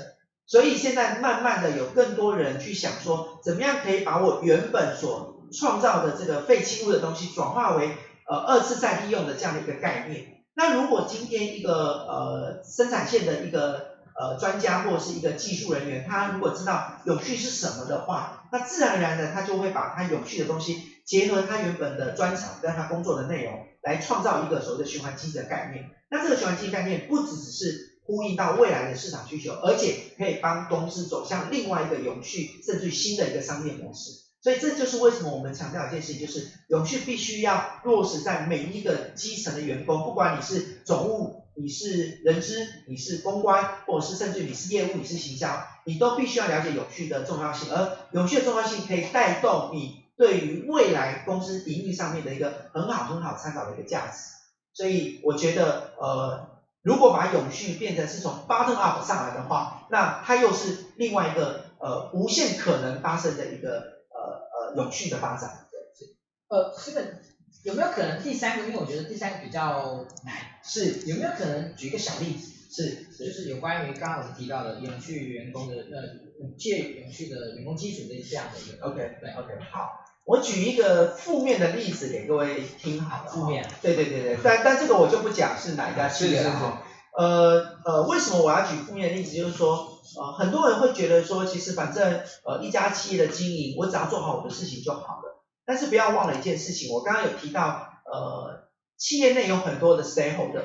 所以现在慢慢的有更多人去想说，怎么样可以把我原本所创造的这个废弃物的东西转化为呃二次再利用的这样的一个概念。那如果今天一个呃生产线的一个呃专家或是一个技术人员，他如果知道永续是什么的话，那自然而然的他就会把他永续的东西结合他原本的专长跟他工作的内容，来创造一个所谓的循环经济的概念。那这个循环经济概念不只只是呼应到未来的市场需求，而且可以帮公司走向另外一个永续甚至新的一个商业模式。所以这就是为什么我们强调一件事情，就是永续必须要落实在每一个基层的员工，不管你是总务，你是人资，你是公关，或者是甚至你是业务，你是行销，你都必须要了解永续的重要性。而永续的重要性可以带动你对于未来公司营运上面的一个很好很好参考的一个价值。所以我觉得，呃，如果把永续变成是从 bottom up 上来的话，那它又是另外一个呃无限可能发生的一个呃呃。永续的发展，对，是，呃，这个有没有可能第三个？因为我觉得第三个比较难，是有没有可能举一个小例子？是，是就是有关于刚刚我们提到的永续员工的呃，借永续的员工基础的这样的一个，OK，对，OK，好，我举一个负面的例子给各位听好了，负面，对对对对，但但这个我就不讲是哪一家企业了哈，呃呃，为什么我要举负面的例子？就是说。呃，很多人会觉得说，其实反正呃一家企业的经营，我只要做好我的事情就好了。但是不要忘了一件事情，我刚刚有提到，呃，企业内有很多的 stakeholder。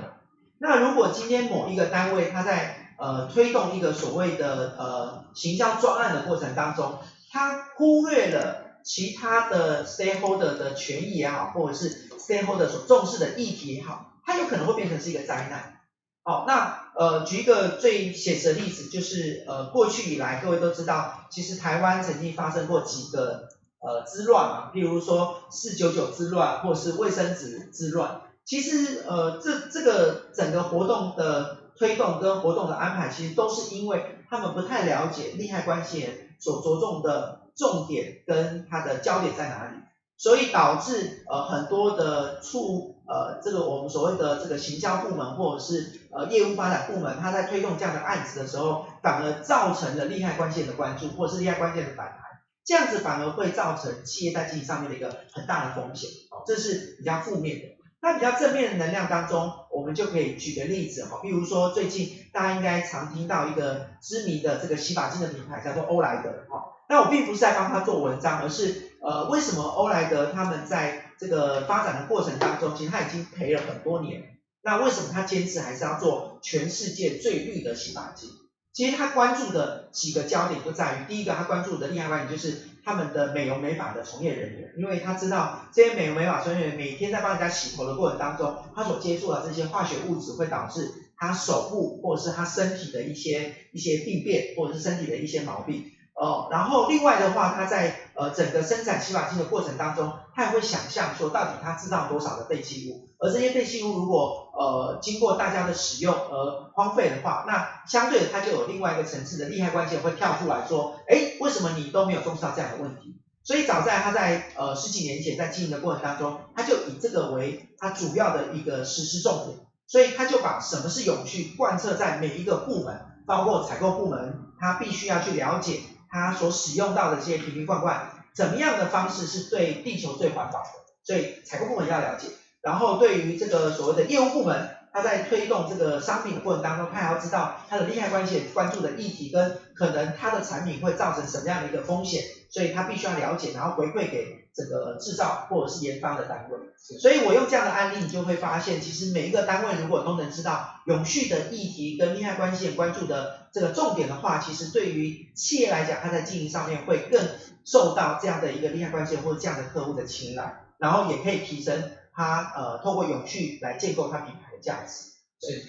那如果今天某一个单位他在呃推动一个所谓的呃行销专案的过程当中，他忽略了其他的 stakeholder 的权益也好，或者是 stakeholder 所重视的议题也好，它有可能会变成是一个灾难。好，那呃举一个最写实的例子，就是呃过去以来各位都知道，其实台湾曾经发生过几个呃之乱嘛，譬如说四九九之乱，或是卫生纸之乱。其实呃这这个整个活动的推动跟活动的安排，其实都是因为他们不太了解利害关系人所着重的重点跟它的焦点在哪里，所以导致呃很多的处。呃，这个我们所谓的这个行销部门或者是呃业务发展部门，他在推动这样的案子的时候，反而造成了利害关系的关注，或者是利害关系的反弹，这样子反而会造成企业在经营上面的一个很大的风险，哦，这是比较负面的。那比较正面的能量当中，我们就可以举个例子哈，比如说最近大家应该常听到一个知名的这个洗发精的品牌叫做欧莱德，哈，那我并不是在帮他做文章，而是呃为什么欧莱德他们在这个发展的过程当中，其实他已经赔了很多年。那为什么他坚持还是要做全世界最绿的洗发精？其实他关注的几个焦点就在于，第一个他关注的利害关系就是他们的美容美发的从业人员，因为他知道这些美容美发从业人员每天在帮人家洗头的过程当中，他所接触的这些化学物质会导致他手部或者是他身体的一些一些病变，或者是身体的一些毛病。哦，然后另外的话，他在呃整个生产洗发精的过程当中，他也会想象说，到底他制造多少的废弃物，而这些废弃物如果呃经过大家的使用而荒废的话，那相对的他就有另外一个层次的利害关系会跳出来说，哎，为什么你都没有重视到这样的问题？所以早在他在呃十几年前在经营的过程当中，他就以这个为他主要的一个实施重点，所以他就把什么是永续贯彻在每一个部门，包括采购部门，他必须要去了解。他所使用到的这些瓶瓶罐罐，怎么样的方式是对地球最环保的？所以采购部门要了解，然后对于这个所谓的业务部门，他在推动这个商品的过程当中，他还要知道他的利害关系关注的议题跟可能他的产品会造成什么样的一个风险，所以他必须要了解，然后回馈给这个制造或者是研发的单位。所以我用这样的案例，你就会发现，其实每一个单位如果都能知道永续的议题跟利害关系关注的这个重点的话，其实对于企业来讲，它在经营上面会更受到这样的一个利害关系或者这样的客户的青睐，然后也可以提升它呃透过永续来建构它品牌的价值。是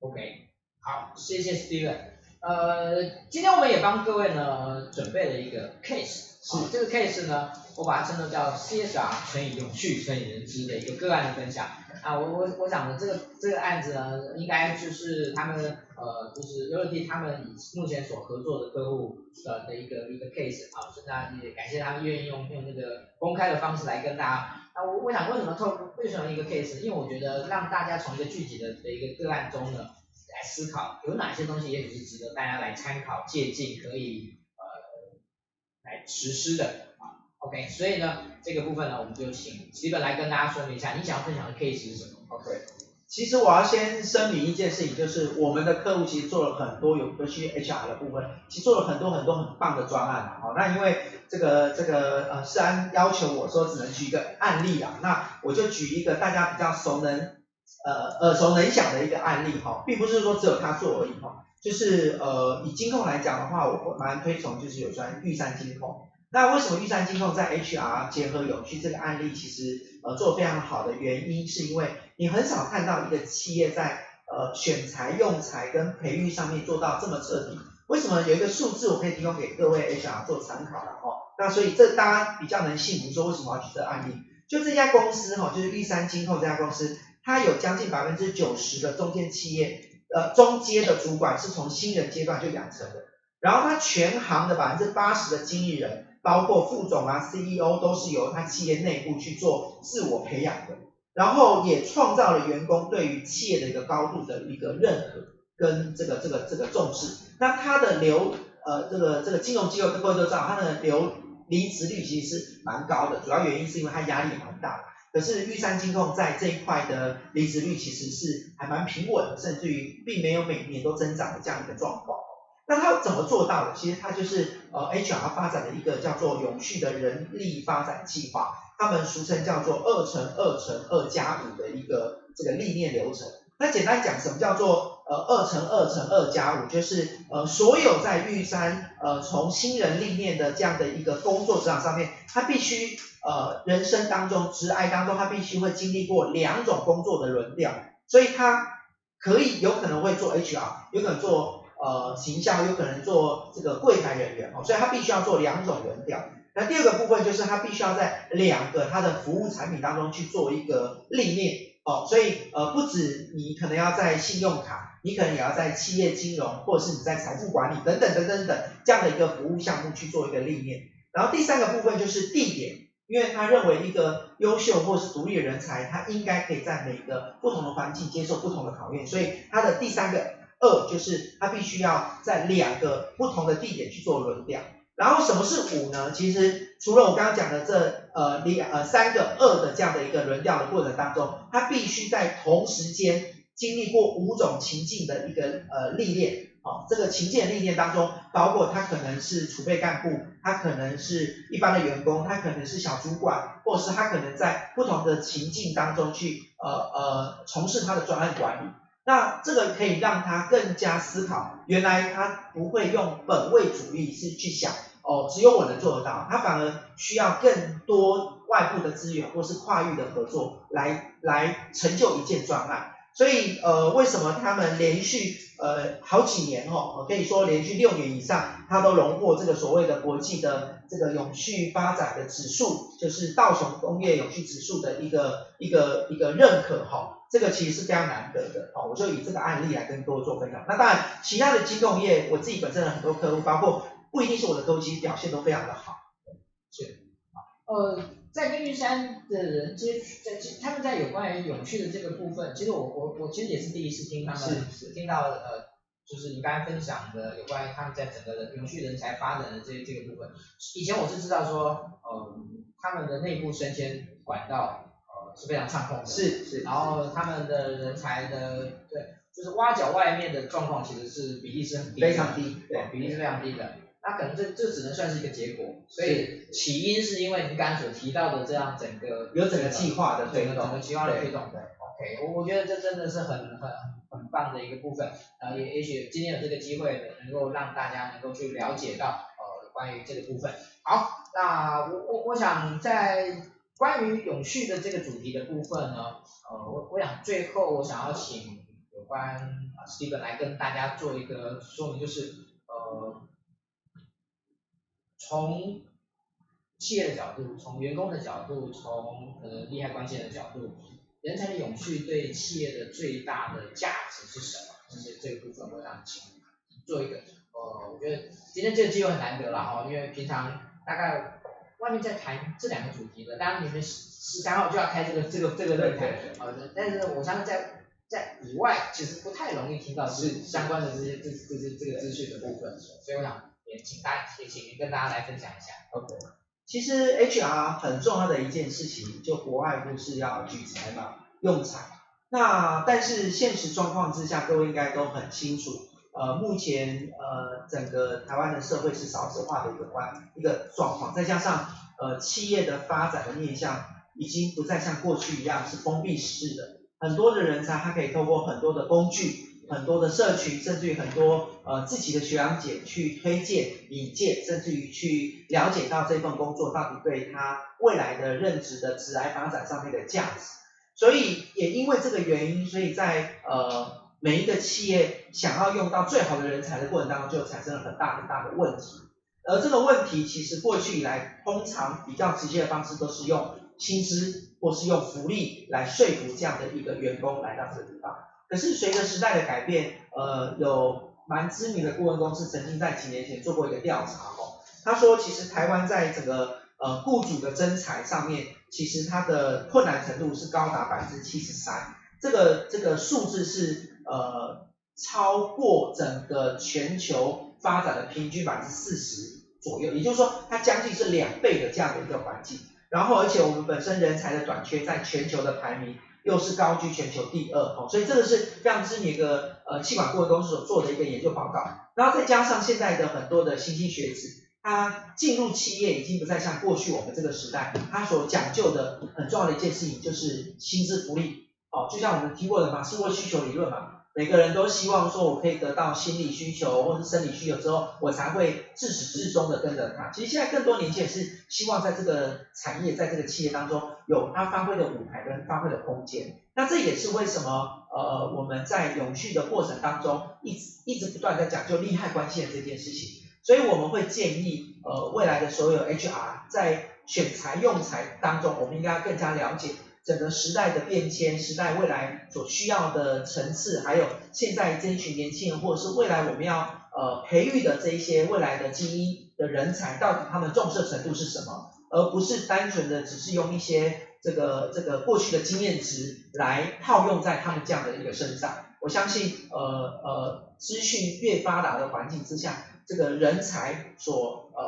，OK，好，谢谢 Steven。呃，今天我们也帮各位呢准备了一个 case。是、哦、这个 case 呢，我把它称作叫 CSR 乘以永续乘以人知的一个个案的分享。啊，我我我想呢这个这个案子呢，应该就是他们呃，就是 Realty 他们以目前所合作的客户的的一个一个 case 啊，那也感谢他们愿意用用那个公开的方式来跟大家。那，我我想为什么透为什么一个 case？因为我觉得让大家从一个具体的的一个个案中呢，来思考有哪些东西也许是值得大家来参考借鉴，可以呃来实施的啊。OK，所以呢这个部分呢，我们就请基本来跟大家说明一下，你想要分享的 case 是什么？OK。其实我要先声明一件事情，就是我们的客户其实做了很多有关于 HR 的部分，其实做了很多很多很棒的专案啊。那因为这个这个呃，世安要求我说只能举一个案例啊，那我就举一个大家比较熟能呃耳熟能详的一个案例哈，并不是说只有他做而已哈，就是呃以金控来讲的话，我蛮推崇就是有关玉山金控。那为什么玉山金控在 HR 结合永续这个案例，其实呃做非常好的原因，是因为你很少看到一个企业在呃选材、用材跟培育上面做到这么彻底。为什么有一个数字我可以提供给各位 HR 做参考了哦？那所以这大家比较能信服，说为什么要举这案例？就这家公司哈，就是玉山金控这家公司，它有将近百分之九十的中间企业呃中阶的主管是从新人阶段就养成的，然后它全行的百分之八十的经理人。包括副总啊、CEO 都是由他企业内部去做自我培养的，然后也创造了员工对于企业的一个高度的一个认可跟这个这个这个重视。那他的留呃这个这个金融机构各位都知道，他的留离职率其实是蛮高的，主要原因是因为他压力蛮大的。可是玉山金控在这一块的离职率其实是还蛮平稳的，甚至于并没有每年都增长的这样一个状况。那它怎么做到的？其实它就是呃 HR 发展的一个叫做永续的人力发展计划，他们俗称叫做二乘二乘二加五的一个这个历练流程。那简单讲，什么叫做呃二乘二乘二加五？就是呃所有在玉山呃从新人历练的这样的一个工作职场上面，他必须呃人生当中职爱当中，他必须会经历过两种工作的轮调，所以他可以有可能会做 HR，有可能做。呃，形象有可能做这个柜台人员哦，所以他必须要做两种轮调。那第二个部分就是他必须要在两个他的服务产品当中去做一个历练哦，所以呃不止你可能要在信用卡，你可能也要在企业金融或者是你在财富管理等等等等等这样的一个服务项目去做一个历练。然后第三个部分就是地点，因为他认为一个优秀或是独立的人才，他应该可以在每个不同的环境接受不同的考验，所以他的第三个。二就是他必须要在两个不同的地点去做轮调，然后什么是五呢？其实除了我刚刚讲的这呃两呃三个二的这样的一个轮调的过程当中，他必须在同时间经历过五种情境的一个呃历练，哦，这个情境历练当中，包括他可能是储备干部，他可能是一般的员工，他可能是小主管，或是他可能在不同的情境当中去呃呃从事他的专案管理。那这个可以让他更加思考，原来他不会用本位主义是去想，哦，只有我能做得到，他反而需要更多外部的资源或是跨域的合作来来成就一件专案。所以呃，为什么他们连续呃好几年哦，可以说连续六年以上，他都荣获这个所谓的国际的这个永续发展的指数，就是道琼工业永续指数的一个一个一个认可哈。这个其实是非常难得的，哦，我就以这个案例来跟各位做分享。那当然，其他的金融业，我自己本身的很多客户，包括不一定是我的客户，其实表现都非常的好。是，呃，在跟玉山的人接触，在他们在有关于永续的这个部分，其实我我我其实也是第一次听他们是是听到呃，就是你刚才分享的有关于他们在整个的永续人才发展的这这个部分。以前我是知道说，呃，他们的内部升迁管道呃。是非常畅通的，是是，然后他们的人才的对，就是挖角外面的状况其实是比例是很低，非常低，对，比例是非常低的。那可能这这只能算是一个结果，所以起因是因为你刚才所提到的这样整个有整个计划的推动整个计划的推动，对，OK，我我觉得这真的是很很很棒的一个部分，呃，也也许今天有这个机会能够让大家能够去了解到呃关于这个部分。好，那我我我想在。关于永续的这个主题的部分呢，呃，我我想最后我想要请有关啊 Steven 来跟大家做一个说明，就是呃，从企业的角度，从员工的角度，从呃利害关系人的角度，人才的永续对企业的最大的价值是什么？这些这个部分我想请做一个呃，我觉得今天这个机会很难得了哈，因为平常大概。外面在谈这两个主题的，当然你们十三号就要开这个这个这个论坛，好的，但是我相信在在以外，其实不太容易听到是相关的这些这这些这个资讯的部分，所以我想也请大也请您跟大家来分享一下。OK，其实 HR 很重要的一件事情，就国外不是要举财嘛，用财。那但是现实状况之下，各位应该都很清楚，呃，目前呃整个台湾的社会是少子化的一个关一个状况，再加上呃企业的发展的面向已经不再像过去一样是封闭式的。很多的人才，他可以透过很多的工具、很多的社群，甚至于很多呃自己的学长姐去推荐、引荐，甚至于去了解到这份工作到底对他未来的任职的职涯发展上面的价值。所以也因为这个原因，所以在呃每一个企业想要用到最好的人才的过程当中，就产生了很大很大的问题。而这个问题其实过去以来，通常比较直接的方式都是用薪资。或是用福利来说服这样的一个员工来到这个地方。可是随着时代的改变，呃，有蛮知名的顾问公司曾经在几年前做过一个调查哦，他说其实台湾在整个呃雇主的征才上面，其实它的困难程度是高达百分之七十三，这个这个数字是呃超过整个全球发展的平均百分之四十左右，也就是说它将近是两倍的这样的一个环境。然后，而且我们本身人才的短缺，在全球的排名又是高居全球第二，哦，所以这个是非常知名的呃气管顾问公司所做的一个研究报告。然后再加上现在的很多的新兴学子，他进入企业已经不再像过去我们这个时代，他所讲究的很重要的一件事情就是薪资福利，哦，就像我们提过的马斯洛需求理论嘛。每个人都希望说，我可以得到心理需求或是生理需求之后，我才会自始至终的跟着他。其实现在更多年轻人是希望在这个产业，在这个企业当中有他发挥的舞台跟发挥的空间。那这也是为什么呃我们在永续的过程当中，一直一直不断在讲究利害关系的这件事情。所以我们会建议呃未来的所有 HR 在选才用才当中，我们应该更加了解。整个时代的变迁，时代未来所需要的层次，还有现在这一群年轻人，或者是未来我们要呃培育的这一些未来的精英的人才，到底他们重视程度是什么？而不是单纯的只是用一些这个这个过去的经验值来套用在他们这样的一个身上。我相信呃呃资讯越发达的环境之下，这个人才所呃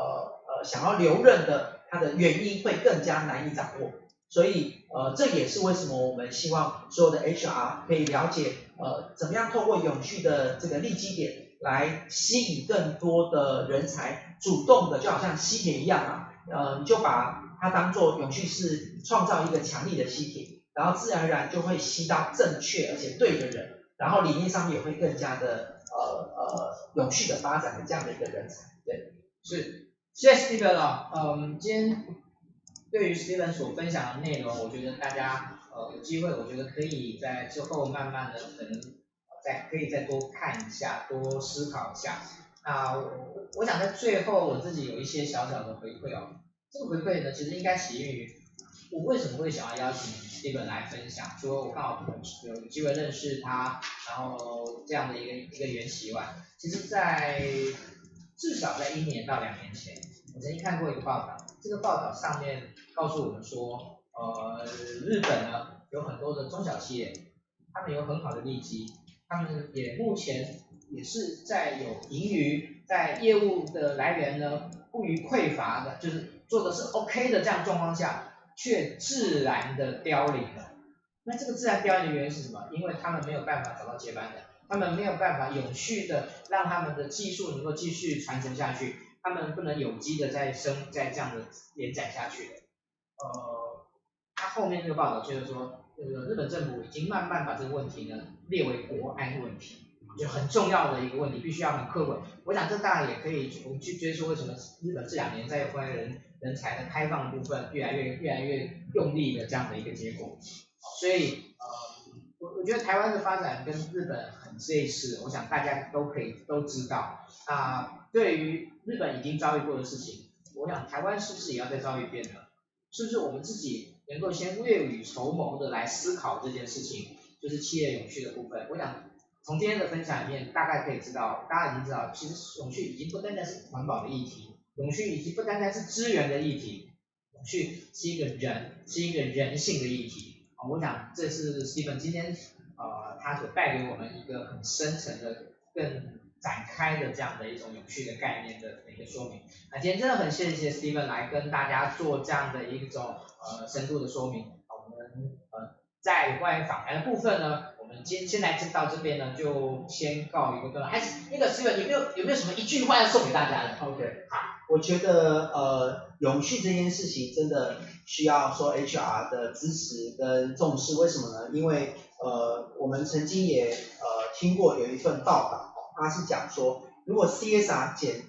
呃想要留任的他的原因会更加难以掌握。所以，呃，这也是为什么我们希望所有的 HR 可以了解，呃，怎么样透过永续的这个利基点来吸引更多的人才，主动的就好像吸铁一样啊，呃，你就把它当做永续是创造一个强力的吸铁，然后自然而然就会吸到正确而且对的人，然后理念上面也会更加的呃呃永续的发展的这样的一个人才，对，是，谢谢 Steven 了，嗯，今天。对于 Steven 所分享的内容，我觉得大家呃有机会，我觉得可以在之后慢慢的可能再可以再多看一下，多思考一下。那我我想在最后我自己有一些小小的回馈哦，这个回馈呢其实应该起源于我为什么会想要邀请 Steven 来分享，说我刚好有有机会认识他，然后这样的一个一个缘起以外，其实在至少在一年到两年前，我曾经看过一个报道，这个报道上面。告诉我们说，呃，日本呢有很多的中小企业，他们有很好的利基，他们也目前也是在有盈余，在业务的来源呢不虞匮乏的，就是做的是 OK 的这样状况下，却自然的凋零了。那这个自然凋零的原因是什么？因为他们没有办法找到接班人，他们没有办法永续的让他们的技术能够继续传承下去，他们不能有机的再生再这样的延展下去的。呃，他后面这个报道就是说，这个日本政府已经慢慢把这个问题呢列为国安问题，就很重要的一个问题，必须要很客观。我想这大家也可以，我们去追溯为什么日本这两年在有关人人才的开放部分越来越越来越用力的这样的一个结果。所以呃，我我觉得台湾的发展跟日本很类似，我想大家都可以都知道。啊，对于日本已经遭遇过的事情，我想台湾是不是也要再遭遇一遍呢？是不是我们自己能够先未雨绸缪的来思考这件事情，就是企业永续的部分。我想从今天的分享里面，大概可以知道，大家已经知道，其实永续已经不单单是环保的议题，永续已经不单单是资源的议题，永续是一个人，是一个人性的议题。啊，我想这是 Steven 今天呃它所带给我们一个很深层的、更展开的这样的一种有趣的概念的一个说明。那今天真的很谢谢 Steven 来跟大家做这样的一种呃深度的说明。我们呃在关于访谈的部分呢，我们今现在就到这边呢，就先告一个段落。还是那个 Steven 有没有有没有什么一句话要送给大家的？OK，好，我觉得呃永续这件事情真的需要说 HR 的支持跟重视。为什么呢？因为呃我们曾经也呃听过有一份报道，他是讲说，如果 CSR 减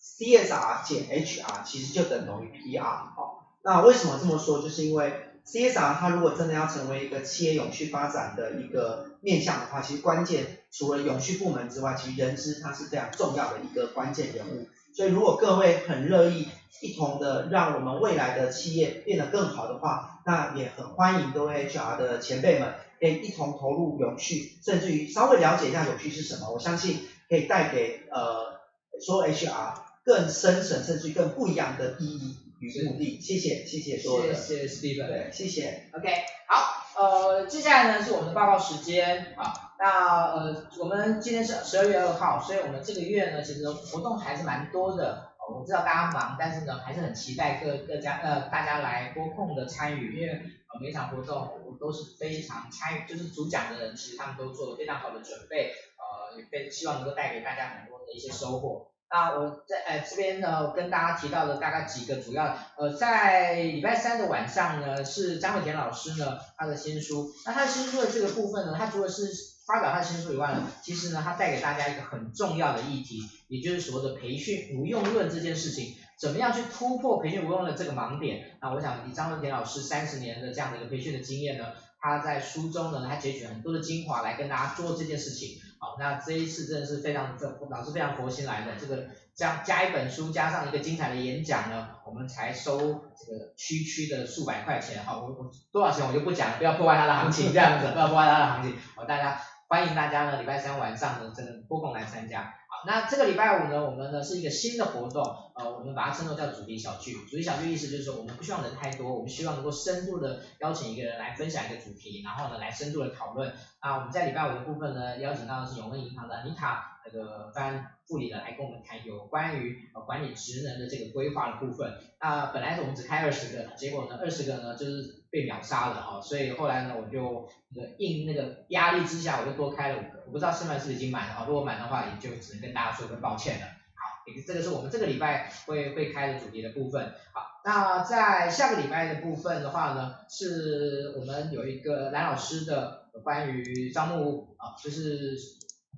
CSR 减 HR，其实就等同于 PR。哦，那为什么这么说？就是因为 CSR 它如果真的要成为一个企业永续发展的一个面向的话，其实关键除了永续部门之外，其实人资它是非常重要的一个关键人物。所以如果各位很乐意一同的让我们未来的企业变得更好的话，那也很欢迎各位 HR 的前辈们可以一同投入永续，甚至于稍微了解一下永续是什么。我相信可以带给呃说 HR 更深层甚至更不一样的意义。与目的，谢谢，谢谢所有的，谢谢 Steven，对，谢谢，OK，好，呃，接下来呢是我们的报告时间。啊，那呃，我们今天是十二月二号，所以我们这个月呢其实活动还是蛮多的，哦，我知道大家忙，但是呢还是很期待各各家呃大家来拨空的参与，因为呃每场活动我都是非常参与，就是主讲的人其实他们都做了非常好的准备，呃，也非希望能够带给大家很多的一些收获。那我在呃这边呢跟大家提到的大概几个主要，呃在礼拜三的晚上呢是张伟田老师呢他的新书，那他的新书的这个部分呢，他除了是发表他的新书以外呢，其实呢他带给大家一个很重要的议题，也就是所谓的培训无用论这件事情，怎么样去突破培训无用的这个盲点？那我想以张伟田老师三十年的这样的一个培训的经验呢，他在书中呢他截取很多的精华来跟大家做这件事情。好，那这一次真的是非常这老师非常佛心来的，这个加加一本书加上一个精彩的演讲呢，我们才收这个区区的数百块钱，好，我我多少钱我就不讲了，不要破坏它的行情，这样子不要破坏它的行情，好，大家欢迎大家呢礼拜三晚上的这个拨空来参加。那这个礼拜五呢，我们呢是一个新的活动，呃，我们把它称作叫主题小聚。主题小聚意思就是说，我们不希望人太多，我们希望能够深度的邀请一个人来分享一个主题，然后呢来深度的讨论。啊，我们在礼拜五的部分呢，邀请到的是永恩银行的妮塔那个班副理的来跟我们谈有关于呃管理职能的这个规划的部分。那本来是我们只开二十个，结果呢二十个呢就是被秒杀了啊，所以后来呢我就那个应那个压力之下，我就多开了五个。我不知道是不是已经满了啊？如果满的话，也就只能跟大家说声抱歉了。好，这个是我们这个礼拜会会开的主题的部分。好，那在下个礼拜的部分的话呢，是我们有一个蓝老师的关于招募啊，就是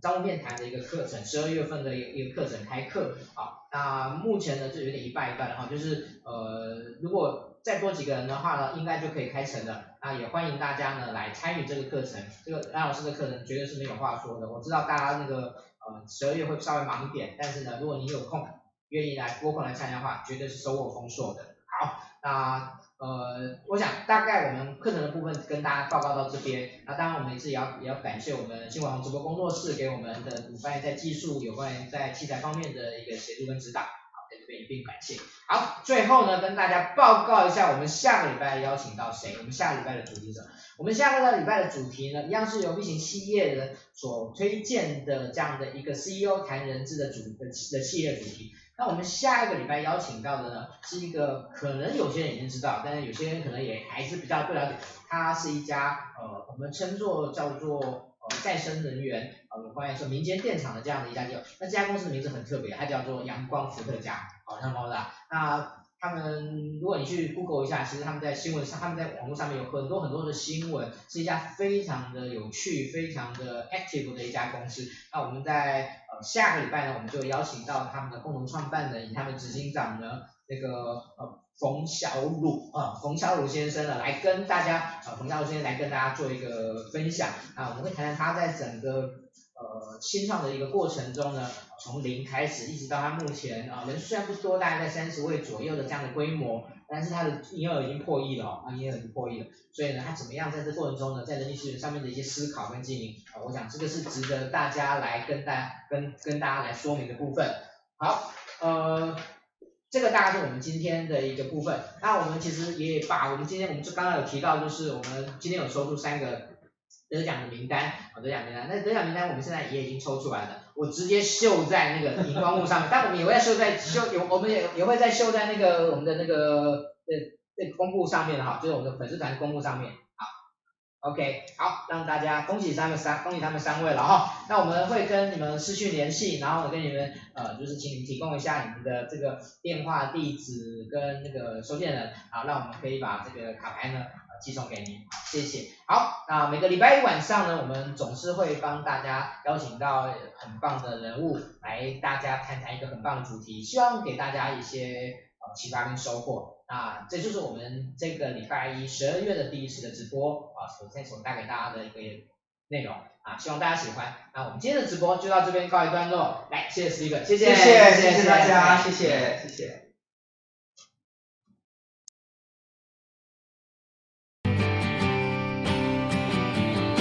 招募面谈的一个课程，十二月份的一个一个课程开课。好，那目前呢就有点一半一半哈，就是呃如果。再多几个人的话呢，应该就可以开成了。那也欢迎大家呢来参与这个课程。这个蓝老师的课程绝对是没有话说的。我知道大家那个呃十二月会稍微忙一点，但是呢，如果你有空，愿意来拨空来参加的话，绝对是收获丰硕的。好，那呃，我想大概我们课程的部分跟大家报告到这边。那当然我们也是也要也要感谢我们新网红直播工作室给我们的主办在技术有关在器材方面的一个协助跟指导。一并感谢。好，最后呢，跟大家报告一下，我们下个礼拜邀请到谁？我们下个礼拜的主题是什么？我们下个礼拜的主题呢，一样是由 B 型企业人所推荐的这样的一个 CEO 谈人资的主的的企业主题。那我们下一个礼拜邀请到的呢，是一个可能有些人已经知道，但是有些人可能也还是比较不了解。它是一家呃，我们称作叫做。再生能源，呃，有关于说民间电厂的这样的一家机构，那这家公司的名字很特别，它叫做阳光伏特加，好，像猫的。那他们，如果你去 Google 一下，其实他们在新闻上，他们在网络上面有很多很多的新闻，是一家非常的有趣、非常的 active 的一家公司。那我们在呃下个礼拜呢，我们就邀请到他们的共同创办人以他们执行长呢，那个呃。冯小鲁啊，冯小鲁先生呢，来跟大家，啊，冯小鲁先生来跟大家做一个分享啊，我们会谈谈他在整个呃新创的一个过程中呢，从零开始，一直到他目前啊，人数虽然不多，大概在三十位左右的这样的规模，但是他的营业额已经破亿了啊，营业额已经破亿了，所以呢，他怎么样在这过程中呢，在人力资源上面的一些思考跟经营啊，我想这个是值得大家来跟大跟跟大家来说明的部分。好，呃。这个大概是我们今天的一个部分。那我们其实也把我们今天我们就刚刚有提到，就是我们今天有抽出三个得奖的名单，啊，得奖名单，那得奖名单我们现在也已经抽出来了，我直接秀在那个荧光幕上面，但我们也会秀在秀有，我们也也会在秀在那个我们的那个呃那个公布上面哈，就是我们的粉丝团公布上面。OK，好，让大家恭喜他们三，恭喜他们三位了哈。那我们会跟你们视讯联系，然后我跟你们呃，就是请你提供一下你们的这个电话、地址跟那个收件人，好，让我们可以把这个卡牌呢寄送给您，谢谢。好，那每个礼拜一晚上呢，我们总是会帮大家邀请到很棒的人物来，大家谈谈一个很棒的主题，希望给大家一些呃启发跟收获。啊，这就是我们这个礼拜一十二月的第一次的直播啊，首先所带给大家的一个内容啊，希望大家喜欢。那我们今天的直播就到这边告一段落，来，谢谢 Steve，谢谢，谢谢，谢谢大家，谢谢，谢谢。